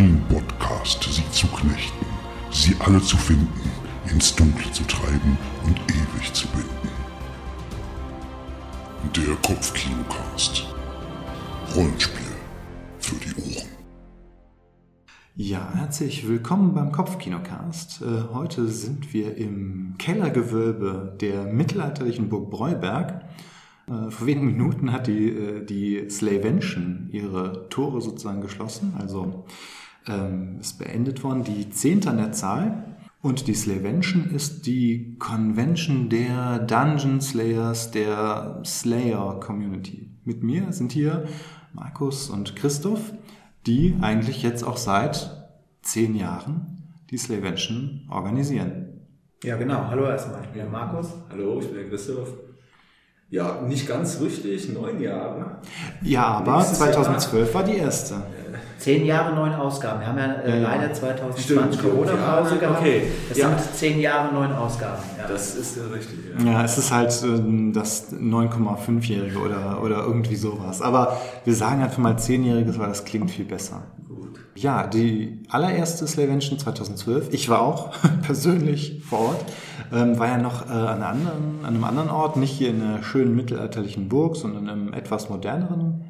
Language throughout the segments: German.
Kein Podcast, sie zu knechten, sie alle zu finden, ins Dunkle zu treiben und ewig zu binden. Der Kopfkinocast. Rollenspiel für die Ohren. Ja, herzlich willkommen beim Kopfkinocast. Äh, heute sind wir im Kellergewölbe der mittelalterlichen Burg Breuberg. Äh, vor wenigen Minuten hat die, äh, die Slavention ihre Tore sozusagen geschlossen, also ähm, ist beendet worden, die zehnte an der Zahl. Und die Slavention ist die Convention der Dungeon Slayers, der Slayer Community. Mit mir sind hier Markus und Christoph, die eigentlich jetzt auch seit zehn Jahren die Slavention organisieren. Ja, genau. Hallo erstmal. Ich bin Markus. Hallo, ich bin der Christoph. Ja, nicht ganz richtig, neun Jahre. Ja, aber Nächstes 2012 war die erste. Zehn Jahre, neun Ausgaben. Wir haben ja, äh, Ja, leider 2020 Stimmt, stimmt. Corona-Pause Ja, gehabt. okay. Das Ja. sind zehn Jahre, neun Ausgaben. Ja. Das ist ja richtig. Ja. Ja, es ist halt ähm, das 9,5-Jährige oder, oder irgendwie sowas. Aber wir sagen einfach mal 10-Jähriges, weil das klingt viel besser. Gut. Ja, die allererste Slavention 2012, ich war auch persönlich vor Ort, ähm, war ja noch äh, an, einer anderen, an einem anderen Ort, nicht hier in einer schönen mittelalterlichen Burg, sondern in einem etwas moderneren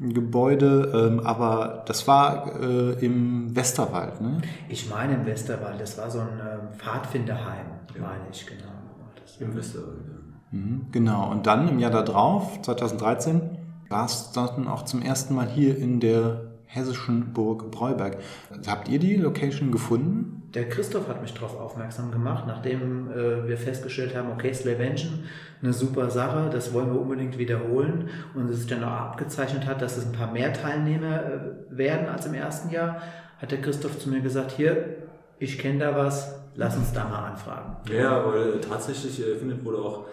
Gebäude, ähm, aber das war äh, im Westerwald, ne? Ich meine im Westerwald, das war so ein ähm, Pfadfinderheim, meine ich, genau. Das, Im Westerwald. ja. Mhm, genau, und dann im Jahr darauf, 2013, war es dann auch zum ersten Mal hier in der hessischen Burg Breuberg. Habt ihr die Location gefunden? Der Christoph hat mich darauf aufmerksam gemacht, nachdem äh, wir festgestellt haben, okay, Slavention, eine super Sache, das wollen wir unbedingt wiederholen und es sich dann auch abgezeichnet hat, dass es ein paar mehr Teilnehmer äh, werden als im ersten Jahr, hat der Christoph zu mir gesagt, hier, ich kenne da was, lass uns da mal anfragen. Ja, weil tatsächlich äh, findet wohl auch,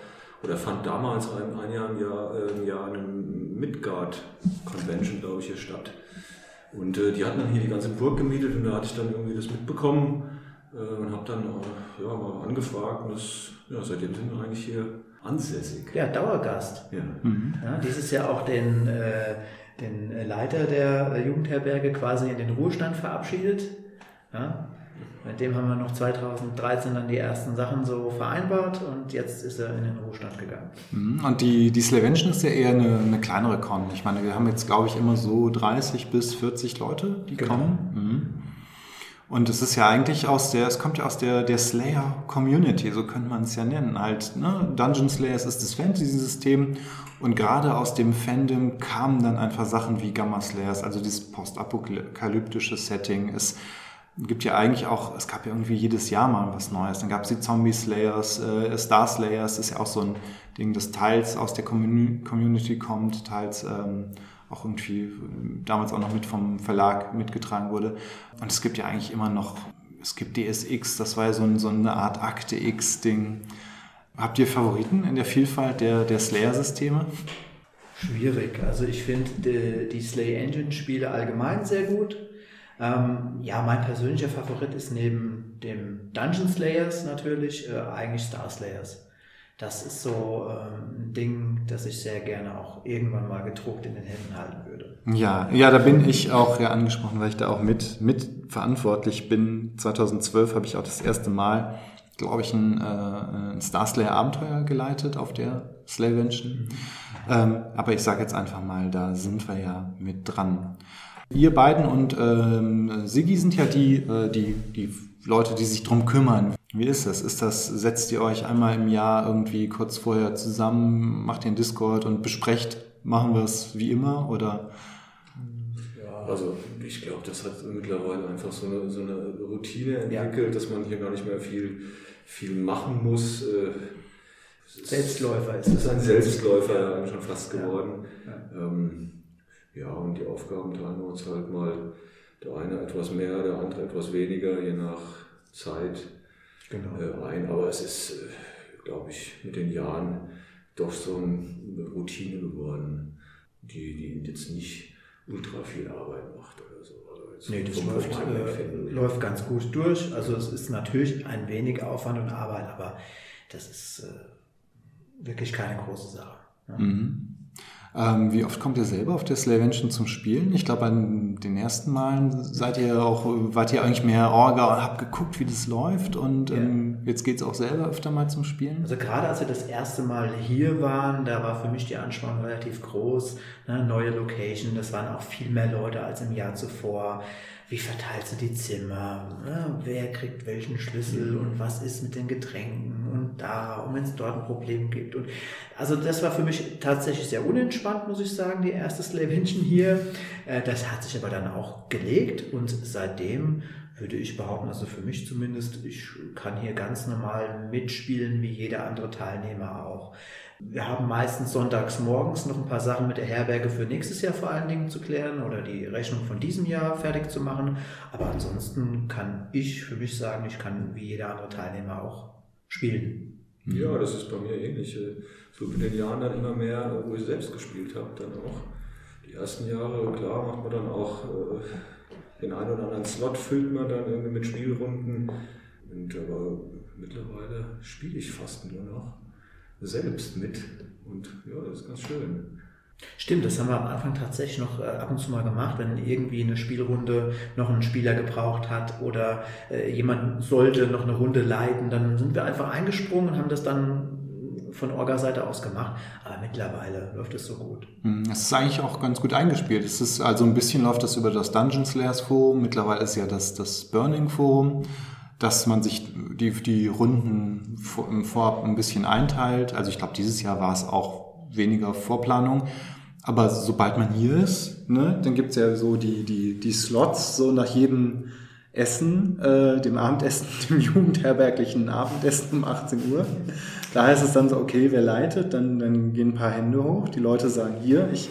oder fand damals ein, ein Jahr im Jahr, äh, im Jahr eine Midgard Convention, glaube ich, hier statt. Und äh, die hatten dann hier die ganze Burg gemietet und da hatte ich dann irgendwie das mitbekommen äh, und habe dann äh, ja, mal angefragt und das, ja, seitdem sind wir eigentlich hier ansässig. Ja, Dauergast. Ja. Ja, dieses Jahr auch den, äh, den Leiter der Jugendherberge quasi in den Ruhestand verabschiedet. Ja, mit dem haben wir noch 2013 dann die ersten Sachen so vereinbart und jetzt ist er in den Ruhestand gegangen. Mhm, Und die, die Slavention ist ja eher eine, eine kleinere Con. Ich meine, wir haben jetzt, glaube ich, immer so 30 bis 40 Leute, die Genau. kommen. Mhm. Und es ist ja eigentlich aus der, es kommt ja aus der, der Slayer-Community, so könnte man es ja nennen. Halt, ne? Dungeon Slayers ist das Fantasy-System und gerade aus dem Fandom kamen dann einfach Sachen wie Gamma Slayers, also dieses postapokalyptische Setting. Es gibt ja eigentlich auch, es gab ja irgendwie jedes Jahr mal was Neues. Dann gab es die Zombie Slayers, äh, Star Slayers ist ja auch so ein Ding, das teils aus der Commu- Community kommt, teils ähm, auch irgendwie äh, damals auch noch mit vom Verlag mitgetragen wurde. Und es gibt ja eigentlich immer noch, es gibt DSX, das war ja so, ein, so eine Art Akte X-Ding. Habt ihr Favoriten in der Vielfalt der, der Slayer-Systeme? Schwierig. Also ich finde die, die Slay Engine Spiele allgemein sehr gut. Ähm, ja, mein persönlicher Favorit ist neben dem Dungeon Slayers natürlich äh, eigentlich Star Slayers. Das ist so ähm, ein Ding, das ich sehr gerne auch irgendwann mal gedruckt in den Händen halten würde. Ja, ja, da bin ich auch ja angesprochen, weil ich da auch mit, mit verantwortlich bin. 2012 habe ich auch das erste Mal, glaube ich, ein, äh, ein Star Slayer Abenteuer geleitet auf der Slavention. Ähm, aber ich sage jetzt einfach mal, da sind wir ja mit dran. Ihr beiden und ähm, Siggi sind ja die, äh, die, die Leute, die sich drum kümmern. Wie ist das? Ist das, setzt ihr euch einmal im Jahr irgendwie kurz vorher zusammen, macht ihr einen Discord und besprecht, machen wir es wie immer oder? Also ich glaube, das hat mittlerweile einfach so eine, so eine Routine entwickelt, dass man hier gar nicht mehr viel, viel machen muss. Äh, Selbstläufer ist Es ist ein Selbstläufer ja. schon fast Ja. geworden. Ja. Ähm, ja, und die Aufgaben teilen wir uns halt mal, der eine etwas mehr, der andere etwas weniger, je nach Zeit Genau. äh, ein. Aber es ist, äh, glaube ich, mit den Jahren doch so eine Routine geworden, die, die jetzt nicht ultra viel Arbeit macht oder so. Also Nee, das läuft, äh, läuft ganz gut durch. Also es ist natürlich ein wenig Aufwand und Arbeit, aber das ist äh, wirklich keine große Sache. Ja. Mhm. Ähm, wie oft kommt ihr selber auf der Slavention zum Spielen? Ich glaube, an den ersten Malen seid ihr auch, wart ihr eigentlich mehr Orga und habt geguckt, wie das läuft und ja. ähm, jetzt geht's auch selber öfter mal zum Spielen? Also gerade als wir das erste Mal hier waren, da war für mich die Anspannung relativ groß. Ne? Neue Location, das waren auch viel mehr Leute als im Jahr zuvor wie verteilst du die Zimmer, ne? wer kriegt welchen Schlüssel und was ist mit den Getränken und da und wenn es dort ein Problem gibt. Und also das war für mich tatsächlich sehr unentspannt, muss ich sagen, die erste Slavenchen hier. Äh, das hat sich aber dann auch gelegt und seitdem würde ich behaupten, also für mich zumindest, ich kann hier ganz normal mitspielen, wie jeder andere Teilnehmer auch. Wir haben meistens sonntags morgens noch ein paar Sachen mit der Herberge für nächstes Jahr vor allen Dingen zu klären oder die Rechnung von diesem Jahr fertig zu machen. Aber ansonsten kann ich für mich sagen, ich kann wie jeder andere Teilnehmer auch spielen. Ja, das ist bei mir ähnlich. So mit den Jahren dann immer mehr, wo ich selbst gespielt habe, dann auch. Die ersten Jahre, klar, macht man dann auch äh, den einen oder anderen Slot, füllt man dann irgendwie mit Spielrunden. Und aber mittlerweile spiele ich fast nur noch selbst mit. Und ja, das ist ganz schön. Stimmt, das haben wir am Anfang tatsächlich noch äh, ab und zu mal gemacht, wenn irgendwie eine Spielrunde noch einen Spieler gebraucht hat oder äh, jemand sollte noch eine Runde leiten, dann sind wir einfach eingesprungen und haben das dann von Orga-Seite aus gemacht. Aber mittlerweile läuft es so gut. Hm, es ist eigentlich auch ganz gut eingespielt. Es ist also ein bisschen läuft das über das Dungeon Slayers Forum. Mittlerweile ist ja das, das Burning Forum dass man sich die, die Runden Vorab ein bisschen einteilt. Also ich glaube, dieses Jahr war es auch weniger Vorplanung. Aber sobald man hier ist, ne, dann gibt's ja so die, die, die Slots, so nach jedem Essen, äh, dem Abendessen, dem jugendherberglichen Abendessen um 18 Uhr. Da heißt es dann so, okay, wer leitet? Dann, dann gehen ein paar Hände hoch. Die Leute sagen, hier, ich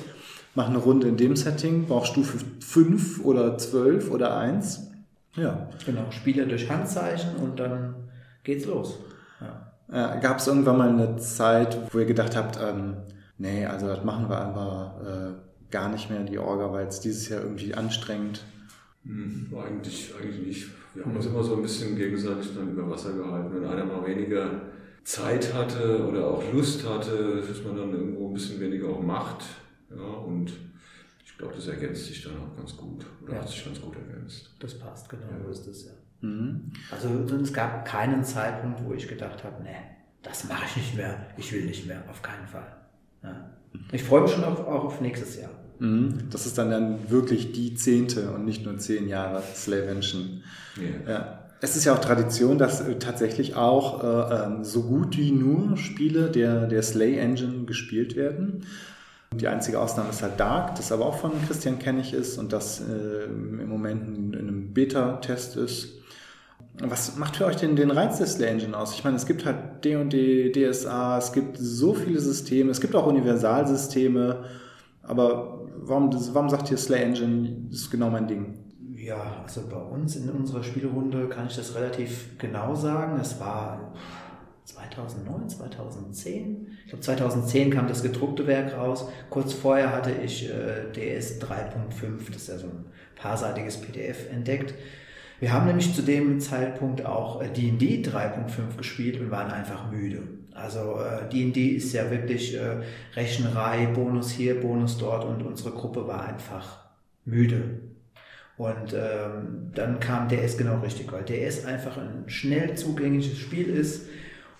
mache eine Runde in dem Setting, brauche Stufe 5 oder 12 oder 1. Ja. Genau, Spieler durch Handzeichen und dann geht's los. Ja. Äh, Gab es irgendwann mal eine Zeit, wo ihr gedacht habt, ähm, nee, also das machen wir einfach äh, gar nicht mehr, die Orga, weil es dieses Jahr irgendwie anstrengend? Hm, eigentlich, eigentlich nicht. Wir haben uns immer so ein bisschen gegenseitig dann über Wasser gehalten. Wenn einer mal weniger Zeit hatte oder auch Lust hatte, dass man dann irgendwo ein bisschen weniger auch macht. Ja, und ich glaube, das ergänzt sich dann auch ganz gut oder ja. hat sich ganz gut ergänzt. Das passt, genau, ja. so ist es ja. Mhm. Also es gab keinen Zeitpunkt, wo ich gedacht habe, nee, das mache ich nicht mehr, ich will nicht mehr, auf keinen Fall. Ja. Ich freue mich schon auf, auch auf nächstes Jahr. Mhm. Das ist dann, dann wirklich die zehnte und nicht nur zehn Jahre Slavention. Yeah. Ja. Es ist ja auch Tradition, dass äh, tatsächlich auch äh, ähm, so gut wie nur Spiele der, der Slay Engine gespielt werden. Die einzige Ausnahme ist halt Dark, das aber auch von Christian Kennig ist und das äh, im Moment in, in einem Beta-Test ist. Was macht für euch denn den Reiz der Slay Engine aus? Ich meine, es gibt halt D&D, DSA, es gibt so viele Systeme, es gibt auch Universalsysteme, aber warum, warum sagt ihr Slay Engine, das ist genau mein Ding? Ja, also bei uns in unserer Spielrunde kann ich das relativ genau sagen. Es war 2009, 2010. Ich glaube 2010 kam das gedruckte Werk raus. Kurz vorher hatte ich äh, DS 3.5, das ist ja so ein paarseitiges PDF, entdeckt. Wir haben nämlich zu dem Zeitpunkt auch D&D äh, 3.5 gespielt und waren einfach müde. Also D&D äh, ist ja wirklich äh, Rechnerei, Bonus hier, Bonus dort und unsere Gruppe war einfach müde. Und ähm, dann kam DS genau richtig, weil DS einfach ein schnell zugängliches Spiel ist,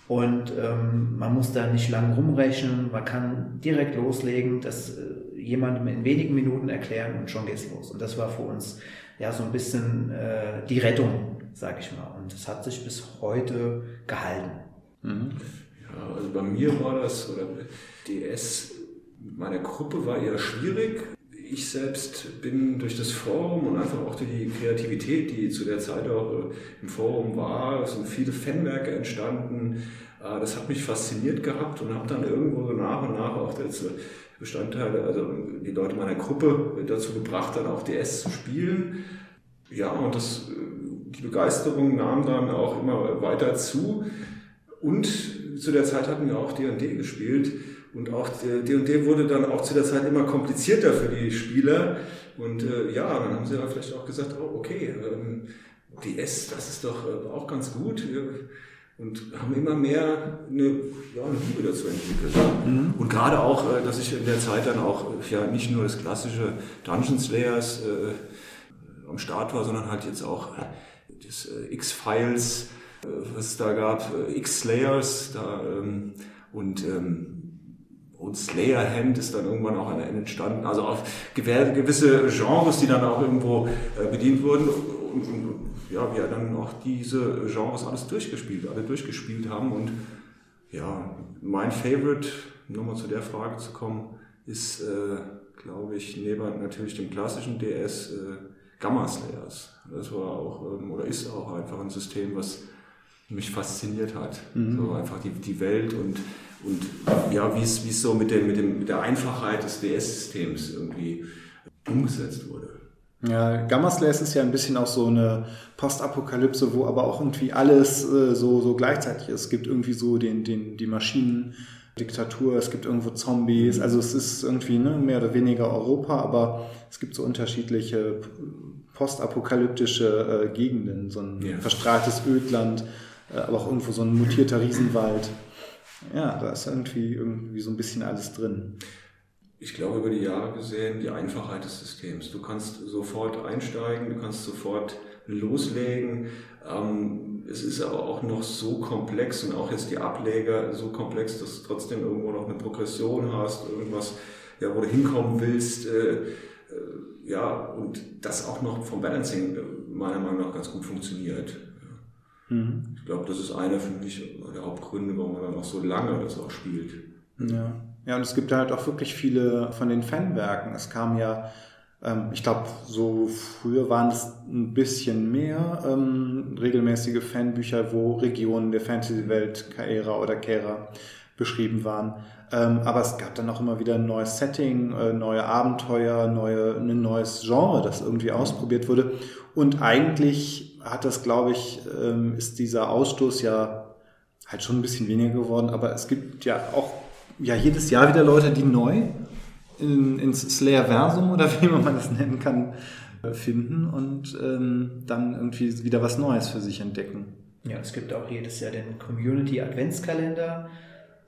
und ähm, man muss da nicht lang rumrechnen, man kann direkt loslegen, das äh, jemandem in wenigen Minuten erklären und schon geht's los. Und das war für uns ja so ein bisschen äh, die Rettung, sag ich mal. Und das hat sich bis heute gehalten. Mhm. Ja, also bei mir war das, oder DS, meine Gruppe war eher schwierig. Ich selbst bin durch das Forum und einfach auch durch die Kreativität, die zu der Zeit auch äh, im Forum war, es sind viele Fanwerke entstanden. Äh, das hat mich fasziniert gehabt und habe dann irgendwo so nach und nach auch jetzt Bestandteile, also die Leute meiner Gruppe dazu gebracht, dann auch DS zu spielen. Ja, und das, äh, die Begeisterung nahm dann auch immer weiter zu. Und zu der Zeit hatten wir auch D&D gespielt. Und auch D&D wurde dann auch zu der Zeit immer komplizierter für die Spieler. Und äh, ja, dann haben sie dann vielleicht auch gesagt, oh, okay, ähm, DS, das ist doch äh, auch ganz gut. Und haben immer mehr eine, ja, eine Liebe dazu entwickelt. Mhm. Und gerade auch, äh, dass ich in der Zeit dann auch ja nicht nur das klassische Dungeon Slayers äh, am Start war, sondern halt jetzt auch das äh, X-Files, äh, was es da gab, äh, X-Slayers da, ähm, und ähm, und Slayer Hand ist dann irgendwann auch entstanden. Also auf gewisse Genres, die dann auch irgendwo äh, bedient wurden. Und, und, ja, wir dann auch diese Genres alles durchgespielt, alle durchgespielt haben. Und ja, mein Favorite, nochmal zu der Frage zu kommen, ist, äh, glaube ich, neben natürlich dem klassischen DS äh, Gamma Slayers. Das war auch, ähm, oder ist auch einfach ein System, was mich fasziniert hat. Mhm. So einfach die, die Welt und, und ja, wie es, wie es so mit, dem, mit, dem, mit der Einfachheit des DS-Systems irgendwie umgesetzt wurde. Ja, Gamma Slays ist ja ein bisschen auch so eine Postapokalypse, wo aber auch irgendwie alles äh, so, so gleichzeitig ist. Es gibt irgendwie so den, den, die Maschinendiktatur, es gibt irgendwo Zombies, also es ist irgendwie ne, mehr oder weniger Europa, aber es gibt so unterschiedliche postapokalyptische äh, Gegenden, so ein ja. verstrahltes Ödland, äh, aber auch irgendwo so ein mutierter Riesenwald. Ja, da ist irgendwie, irgendwie so ein bisschen alles drin ich glaube, über die Jahre gesehen, die Einfachheit des Systems. Du kannst sofort einsteigen, du kannst sofort loslegen. Ähm, es ist aber auch noch so komplex und auch jetzt die Ableger so komplex, dass du trotzdem irgendwo noch eine Progression hast, irgendwas, ja, wo du hinkommen willst. Äh, äh, ja, und das auch noch vom Balancing äh, meiner Meinung nach ganz gut funktioniert. Mhm. Ich glaube, das ist einer für mich der Hauptgründe, warum man dann auch so lange das auch spielt. Ja. Ja, und es gibt halt auch wirklich viele von den Fanwerken. Es kam ja, ähm, ich glaube, so früher waren es ein bisschen mehr ähm, regelmäßige Fanbücher, wo Regionen der Fantasy-Welt, Kaera oder Kera, beschrieben waren. Ähm, aber es gab dann auch immer wieder ein neues Setting, äh, neue Abenteuer, neue, ein neues Genre, das irgendwie ausprobiert wurde. Und eigentlich hat das, glaube ich, ähm, ist dieser Ausstoß ja halt schon ein bisschen weniger geworden. Aber es gibt ja auch ja jedes Jahr wieder Leute, die neu in, ins Slayer-Versum oder wie man das nennen kann, äh, finden und ähm, dann irgendwie wieder was Neues für sich entdecken. Ja, es gibt auch jedes Jahr den Community Adventskalender,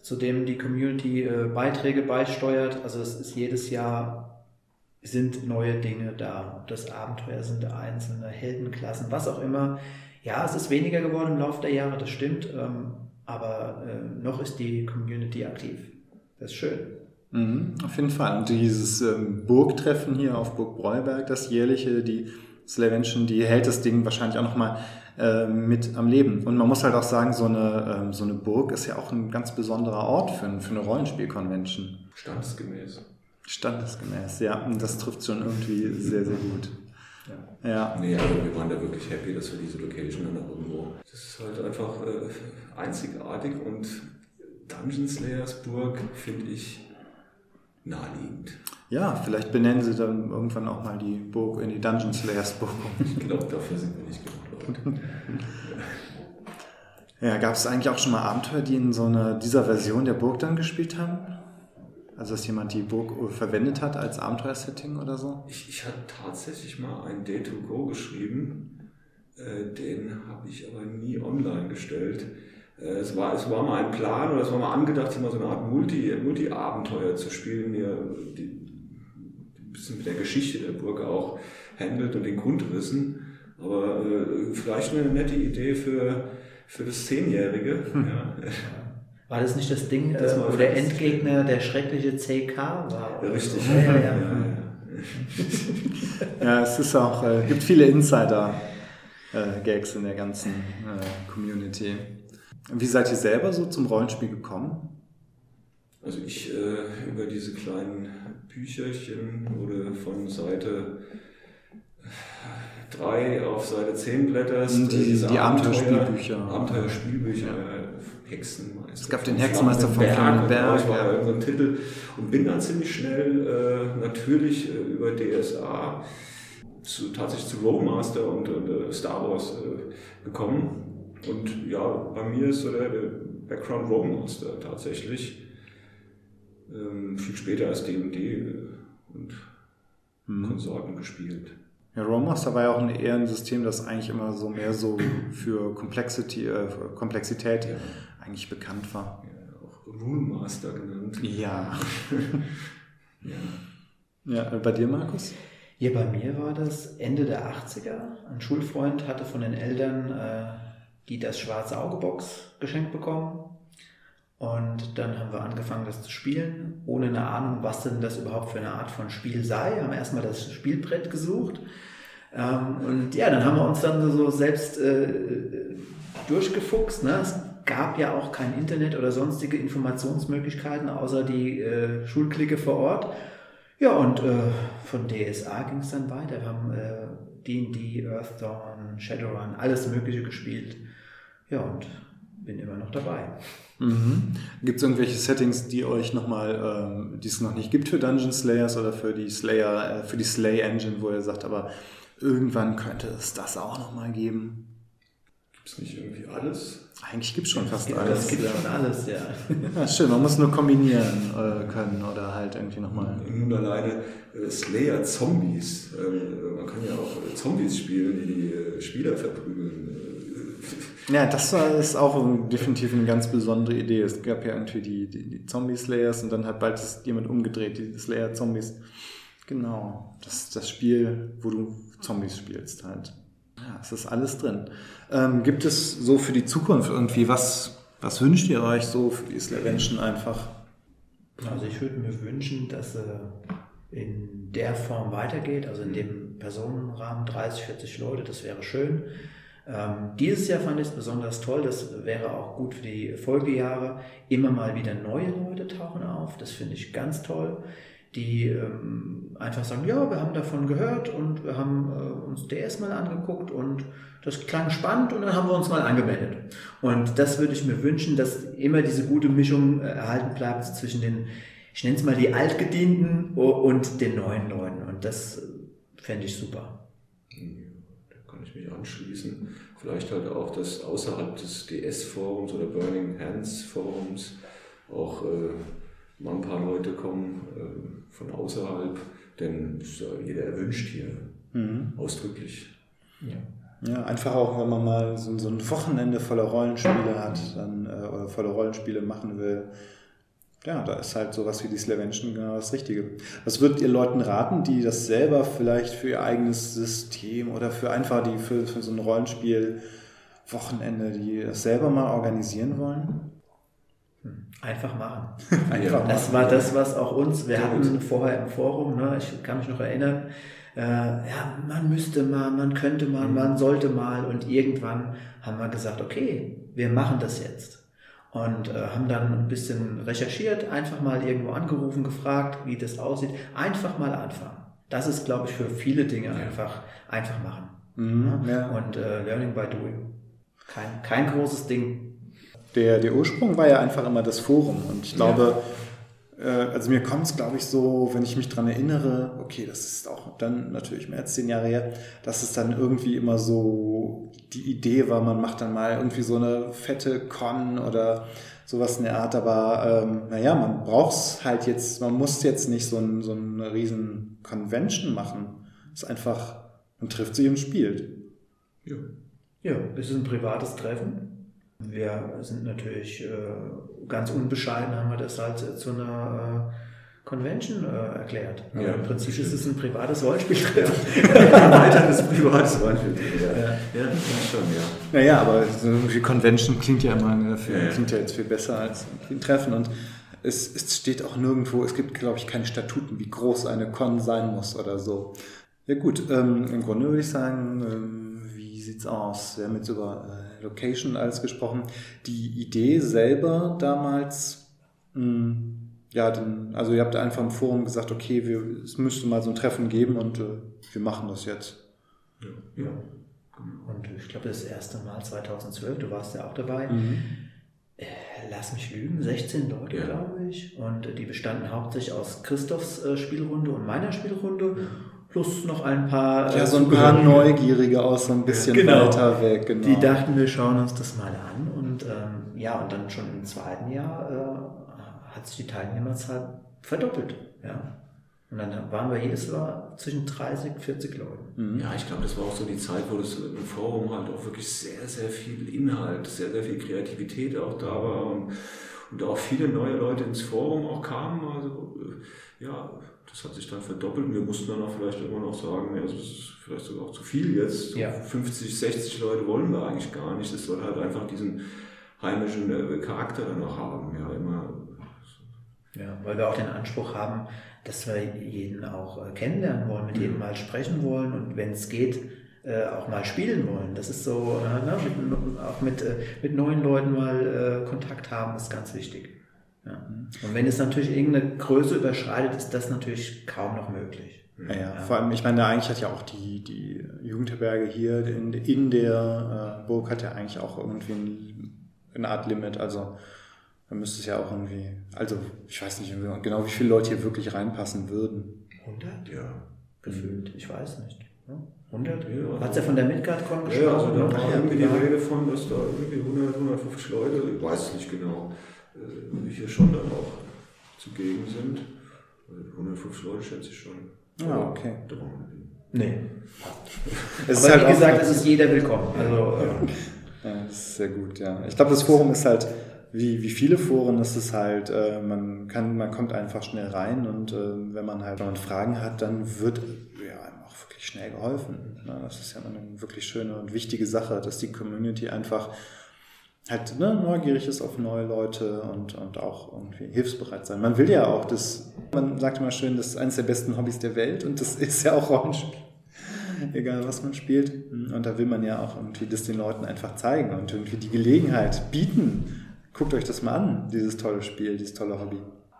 zu dem die Community äh, Beiträge beisteuert. Also es ist jedes Jahr sind neue Dinge da. Ob das Abenteuer sind, einzelne Heldenklassen, was auch immer. Ja, es ist weniger geworden im Laufe der Jahre, das stimmt. Ähm, aber äh, noch ist die Community aktiv. Das ist schön. Mhm, auf jeden Fall. Und dieses ähm, Burgtreffen hier auf Burg Breuberg, das jährliche, die Slavenschen, die hält das Ding wahrscheinlich auch nochmal äh, mit am Leben. Und man muss halt auch sagen, so eine, ähm, so eine Burg ist ja auch ein ganz besonderer Ort für, für eine Rollenspiel-Convention. Standesgemäß. Standesgemäß, ja. Und das trifft schon irgendwie sehr, sehr gut. Ja. ja. Nee, aber wir waren da wirklich happy, dass wir diese Location dann auch irgendwo. Das ist halt einfach äh, einzigartig und Dungeon Slayers Burg finde ich naheliegend. Ja, vielleicht benennen sie dann irgendwann auch mal die Burg in die Dungeon Slayers Burg. ich glaube, dafür sind wir nicht genug Leute. ja, gab es eigentlich auch schon mal Abenteuer, die in so einer dieser Version der Burg dann gespielt haben? Also dass jemand die Burg verwendet hat als Abenteuersetting oder so? Ich, ich hatte tatsächlich mal ein Day-to-Go geschrieben. Äh, den habe ich aber nie online gestellt. Äh, es war, es war mal ein Plan oder es war mal angedacht, hier mal so eine Art Multi, Multi-Abenteuer zu spielen, die, ein bisschen mit der Geschichte der Burg auch handelt und den Grundrissen. Aber äh, vielleicht eine nette Idee für, für das Zehnjährige. Hm. Ja. War das nicht das Ding, das äh, wo der Endgegner der schreckliche CK war? Ja, richtig. Ja, ja, ja. ja, es ist auch, äh, gibt viele Insider-Gags äh, in der ganzen äh, Community. Wie seid ihr selber so zum Rollenspiel gekommen? Also ich äh, über diese kleinen Bücherchen wurde von Seite 3 auf Seite 10 blätterst. Die, die, die Abenteuerspielbücher. Abenteuerspielbücher, ja. Hexenmeister. Es gab den Hexenmeister von Flammenberg. Das war ja. so ein Titel. Und bin dann ziemlich schnell äh, natürlich äh, über DSA zu, tatsächlich zu Rollmaster und, und uh, Star Wars äh, gekommen und ja, bei mir ist so der, der Background Rogue Monster tatsächlich. Ähm, viel später als D&D äh, und mhm. Konsorten gespielt. Ja, Rollmaster war ja auch ein, eher ein System, das eigentlich immer so mehr so für Complexity, äh, für Komplexität Ja. eigentlich bekannt war. Ja, auch Rune Master genannt. Ja. Ja. Ja, äh, bei dir, Markus? Hier bei mir war das Ende der 80er. Ein Schulfreund hatte von den Eltern äh, die das schwarze Auge-Box geschenkt bekommen. Und dann haben wir angefangen, das zu spielen, ohne eine Ahnung, was denn das überhaupt für eine Art von Spiel sei. Haben erstmal das Spielbrett gesucht. Ähm, und ja, dann haben wir uns dann so selbst äh, durchgefuchst. Ne? Es gab ja auch kein Internet oder sonstige Informationsmöglichkeiten, außer die äh, Schulklicke vor Ort. Ja, und äh, von DSA ging es dann weiter. Wir haben äh, D&D, Earthdawn, Shadowrun, alles Mögliche gespielt. Ja, und bin immer noch dabei. Mhm. Gibt es irgendwelche Settings, die euch nochmal, ähm, die es noch nicht gibt für Dungeon Slayers oder für die Slayer, äh, für die Slay Engine, wo ihr sagt, aber irgendwann könnte es das auch nochmal geben? Gibt es nicht irgendwie alles? Eigentlich gibt es schon fast alles. das gibt ja. schon alles, ja. Ja, schön, man muss nur kombinieren äh, können oder halt irgendwie nochmal. Nun alleine äh, Slayer Zombies. Ähm, man kann ja auch äh, Zombies spielen, die die äh, Spieler verprügeln. Ja, das ist auch definitiv eine ganz besondere Idee. Es gab ja irgendwie die, die, die Zombie-Slayers und dann hat bald jemand umgedreht, die Slayer-Zombies. Genau, das das Spiel, wo du Zombies spielst halt. Ja, es ist alles drin. Ähm, gibt es so für die Zukunft irgendwie, was, was wünscht ihr euch so für die Slavention einfach? Also ich würde mir wünschen, dass äh, in der Form weitergeht, also in dem Personenrahmen 30, 40 Leute, das wäre schön. Ähm, dieses Jahr fand ich es besonders toll, das wäre auch gut für die Folgejahre. Immer mal wieder neue Leute tauchen auf, das finde ich ganz toll, die ähm, einfach sagen, ja, wir haben davon gehört und wir haben äh, uns DS mal angeguckt und das klang spannend und dann haben wir uns mal angemeldet. Und das würde ich mir wünschen, dass immer diese gute Mischung äh, erhalten bleibt zwischen den, ich nenne es mal die Altgedienten o- und den neuen Leuten. Und das fände ich super. Da kann ich mich anschließen. Vielleicht halt auch, dass außerhalb des DS-Forums oder Burning Hands-Forums auch äh, mal ein paar Leute kommen äh, von außerhalb, denn ist ja jeder erwünscht hier, ausdrücklich. Ja, einfach auch, wenn man mal so, so ein Wochenende voller Rollenspiele hat, dann, äh, oder voller Rollenspiele machen will. Ja, da ist halt sowas wie die Slavention genau das Richtige. Was würdet ihr Leuten raten, die das selber vielleicht für ihr eigenes System oder für einfach die, für, für so ein Rollenspiel Wochenende, die das selber mal organisieren wollen? Einfach machen. Einfach Das war das, was auch uns, wir hatten vorher im Forum, ne, ich kann mich noch erinnern, äh, ja, man müsste mal, man könnte mal, man sollte mal und irgendwann haben wir gesagt, okay, wir machen das jetzt. Und äh, haben dann ein bisschen recherchiert, einfach mal irgendwo angerufen, gefragt, wie das aussieht. Einfach mal anfangen. Das ist, glaube ich, für viele Dinge einfach, einfach machen. Mhm, ja. Und äh, Learning by Doing. Kein, kein großes Ding. Der, der Ursprung war ja einfach immer das Forum. Und ich glaube, äh, also mir kommt es, glaube ich, so, wenn ich mich dran erinnere, okay, das ist auch dann natürlich mehr als zehn Jahre her, dass es dann irgendwie immer so die Idee war, man macht dann mal irgendwie so eine fette Con oder sowas in der Art. Aber ähm, naja, man braucht es halt jetzt, man muss jetzt nicht so, ein, so eine riesen Convention machen. Es ist einfach, man trifft sich und spielt. Ja. Ja, es ist ein privates Treffen. Wir sind natürlich äh, ganz unbescheiden, haben wir das halt äh, zu einer äh, Convention äh, erklärt. Aber Ja, im Prinzip stimmt. ist es ein privates Rollenspieltreffen. Erweitertes privates Rollenspiel. Ja, ja, das ist schon, ja. Naja, aber so irgendwie Convention klingt ja immer ne, viel, Ja, ja. klingt ja jetzt viel besser als ein Treffen und es, es steht auch nirgendwo, es gibt, glaube ich, keine Statuten, wie groß eine Con sein muss oder so. Ja gut, ähm, im Grunde würde ich sagen, ähm, wie sieht's aus? Wir haben jetzt über äh, Location alles gesprochen. Die Idee selber damals, mh, ja, dann, also ihr habt einfach im Forum gesagt, okay, wir, es müsste mal so ein Treffen geben und äh, wir machen das jetzt. Ja. ja. Und ich glaube, das erste Mal 2012, du warst ja auch dabei. Äh, lass mich lügen, 16 Leute, Ja. glaube ich. Und die bestanden hauptsächlich aus Christophs äh, Spielrunde und meiner Spielrunde. Plus noch ein paar. Ja, äh, so ein paar. Neugierige aus so ein bisschen Genau. weiter weg, genau. Die dachten, wir schauen uns das mal an und ähm, ja, und dann schon im zweiten Jahr äh, hat sich die Teilnehmerzahl verdoppelt. Ja. Und dann waren wir jedes Mal zwischen 30 und 40 Leuten. Ja, ich glaube, das war auch so die Zeit, wo das im Forum halt auch wirklich sehr, sehr viel Inhalt, sehr, sehr viel Kreativität auch da war und, und auch viele neue Leute ins Forum auch kamen. Also äh, ja, das hat sich dann verdoppelt. Wir mussten dann auch vielleicht immer noch sagen, ja, das ist vielleicht sogar auch zu viel jetzt. So Ja. 50, 60 Leute wollen wir eigentlich gar nicht. Das soll halt einfach diesen heimischen äh, Charakter dann auch haben. Ja, immer. Ja, weil wir auch den Anspruch haben, dass wir jeden auch äh, kennenlernen wollen, mit jedem mal sprechen wollen und wenn es geht, äh, auch mal spielen wollen. Das ist so, äh, ne, mit, auch mit, äh, mit neuen Leuten mal Kontakt haben, ist ganz wichtig. Ja. Und wenn es natürlich irgendeine Größe überschreitet, ist das natürlich kaum noch möglich. Ja, ja. vor allem, ich meine, eigentlich hat ja auch die, die Jugendherberge hier in, in der äh, Burg hat ja eigentlich auch irgendwie ein, eine Art Limit. Also da müsste es ja auch irgendwie, also ich weiß nicht genau, wie viele Leute hier wirklich reinpassen würden. 100? Ja. Gefühlt, ich weiß nicht. Ja, 100? Ja. Hat ja von der Midgard-Con Ja, also da gesprochen? war irgendwie die. Rede von, dass da irgendwie 100, 150 Leute, ich weiß es nicht genau, hier schon dann auch zugegen sind. Äh, 150 Leute schätze ich schon. Ah, okay. Nee. Es Aber wie auch- gesagt, es ist jeder willkommen. Also, äh, Ja, das ist sehr gut, ja. Ich glaube, das Forum ist halt, wie, wie viele Foren ist es halt, äh, man kann, man kommt einfach schnell rein und äh, wenn man halt wenn man Fragen hat, dann wird ja einem auch wirklich schnell geholfen. Ne? Das ist ja eine wirklich schöne und wichtige Sache, dass die Community einfach halt ne, neugierig ist auf neue Leute und, und auch irgendwie hilfsbereit sein. Man will ja auch das, man sagt immer schön, das ist eines der besten Hobbys der Welt und das ist ja auch Rollenspiel egal was man spielt. Und da will man ja auch irgendwie das den Leuten einfach zeigen und irgendwie die Gelegenheit bieten. Guckt euch das mal an, dieses tolle Spiel, dieses tolle Hobby.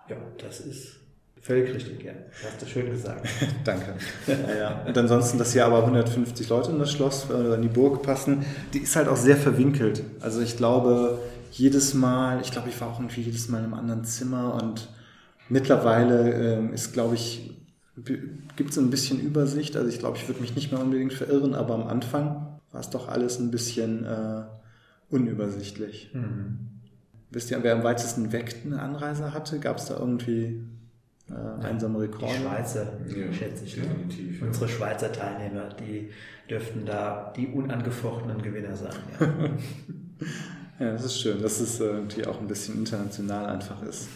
ja, das ist völlig richtig, ja. Hast du schön gesagt. Danke. Ja. Und ansonsten, dass hier aber 150 Leute in das Schloss oder in die Burg passen, die ist halt auch sehr verwinkelt. Also ich glaube, jedes Mal, ich glaube, ich war auch irgendwie jedes Mal in einem anderen Zimmer und mittlerweile ähm, ist, glaube ich, gibt es ein bisschen Übersicht. Also ich glaube, ich würde mich nicht mehr unbedingt verirren, aber am Anfang war es doch alles ein bisschen äh, unübersichtlich. Wisst ihr, wer am weitesten weg eine Anreise hatte? Gab es da irgendwie äh, einsame Die Rekorde? Schweizer, Ja, schätze ich. Ne? definitiv, ja. Unsere Schweizer Teilnehmer, die dürften da die unangefochtenen Gewinner sein. Ja. Ja, das ist schön, dass es äh, irgendwie auch ein bisschen international einfach ist.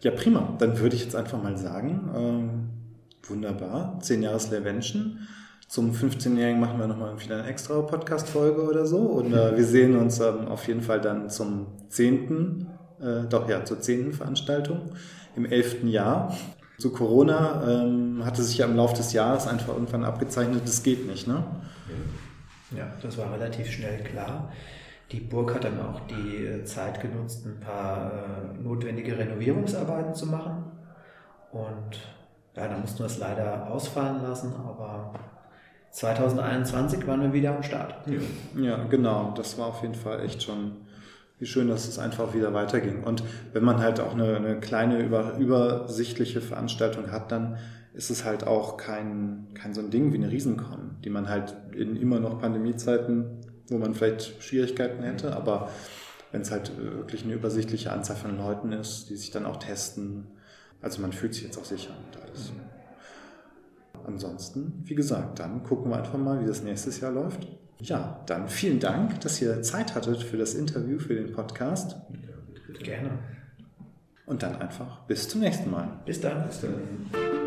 Ja, prima. Dann würde ich jetzt einfach mal sagen, ähm, wunderbar, 10 Jahre Slavention. Zum 15-Jährigen machen wir nochmal wieder eine extra Podcast-Folge oder so. Und äh, wir sehen uns ähm, auf jeden Fall dann zum 10., äh, doch ja, zur 10. Veranstaltung im 11. Jahr. Zu Corona ähm, hatte sich ja im Laufe des Jahres einfach irgendwann abgezeichnet, das geht nicht, ne? ja, das war relativ schnell klar. Die Burg hat dann auch die äh, Zeit genutzt, ein paar äh, notwendige Renovierungsarbeiten zu machen. Und ja, da mussten wir es leider ausfallen lassen, aber 2021 waren wir wieder am Start. Ja. Ja, genau. Das war auf jeden Fall echt schon wie schön, dass es einfach wieder weiterging. Und wenn man halt auch eine, eine kleine, über, übersichtliche Veranstaltung hat, dann ist es halt auch kein, kein so ein Ding wie eine Riesenkon, die man halt in immer noch Pandemiezeiten, wo man vielleicht Schwierigkeiten hätte, aber wenn es halt wirklich eine übersichtliche Anzahl von Leuten ist, die sich dann auch testen, also man fühlt sich jetzt auch sicher und alles. Ansonsten, wie gesagt, dann gucken wir einfach mal, wie das nächstes Jahr läuft. Ja, dann vielen Dank, dass ihr Zeit hattet für das Interview, für den Podcast. Gerne. Und dann einfach bis zum nächsten Mal. Bis dann. Bis dann.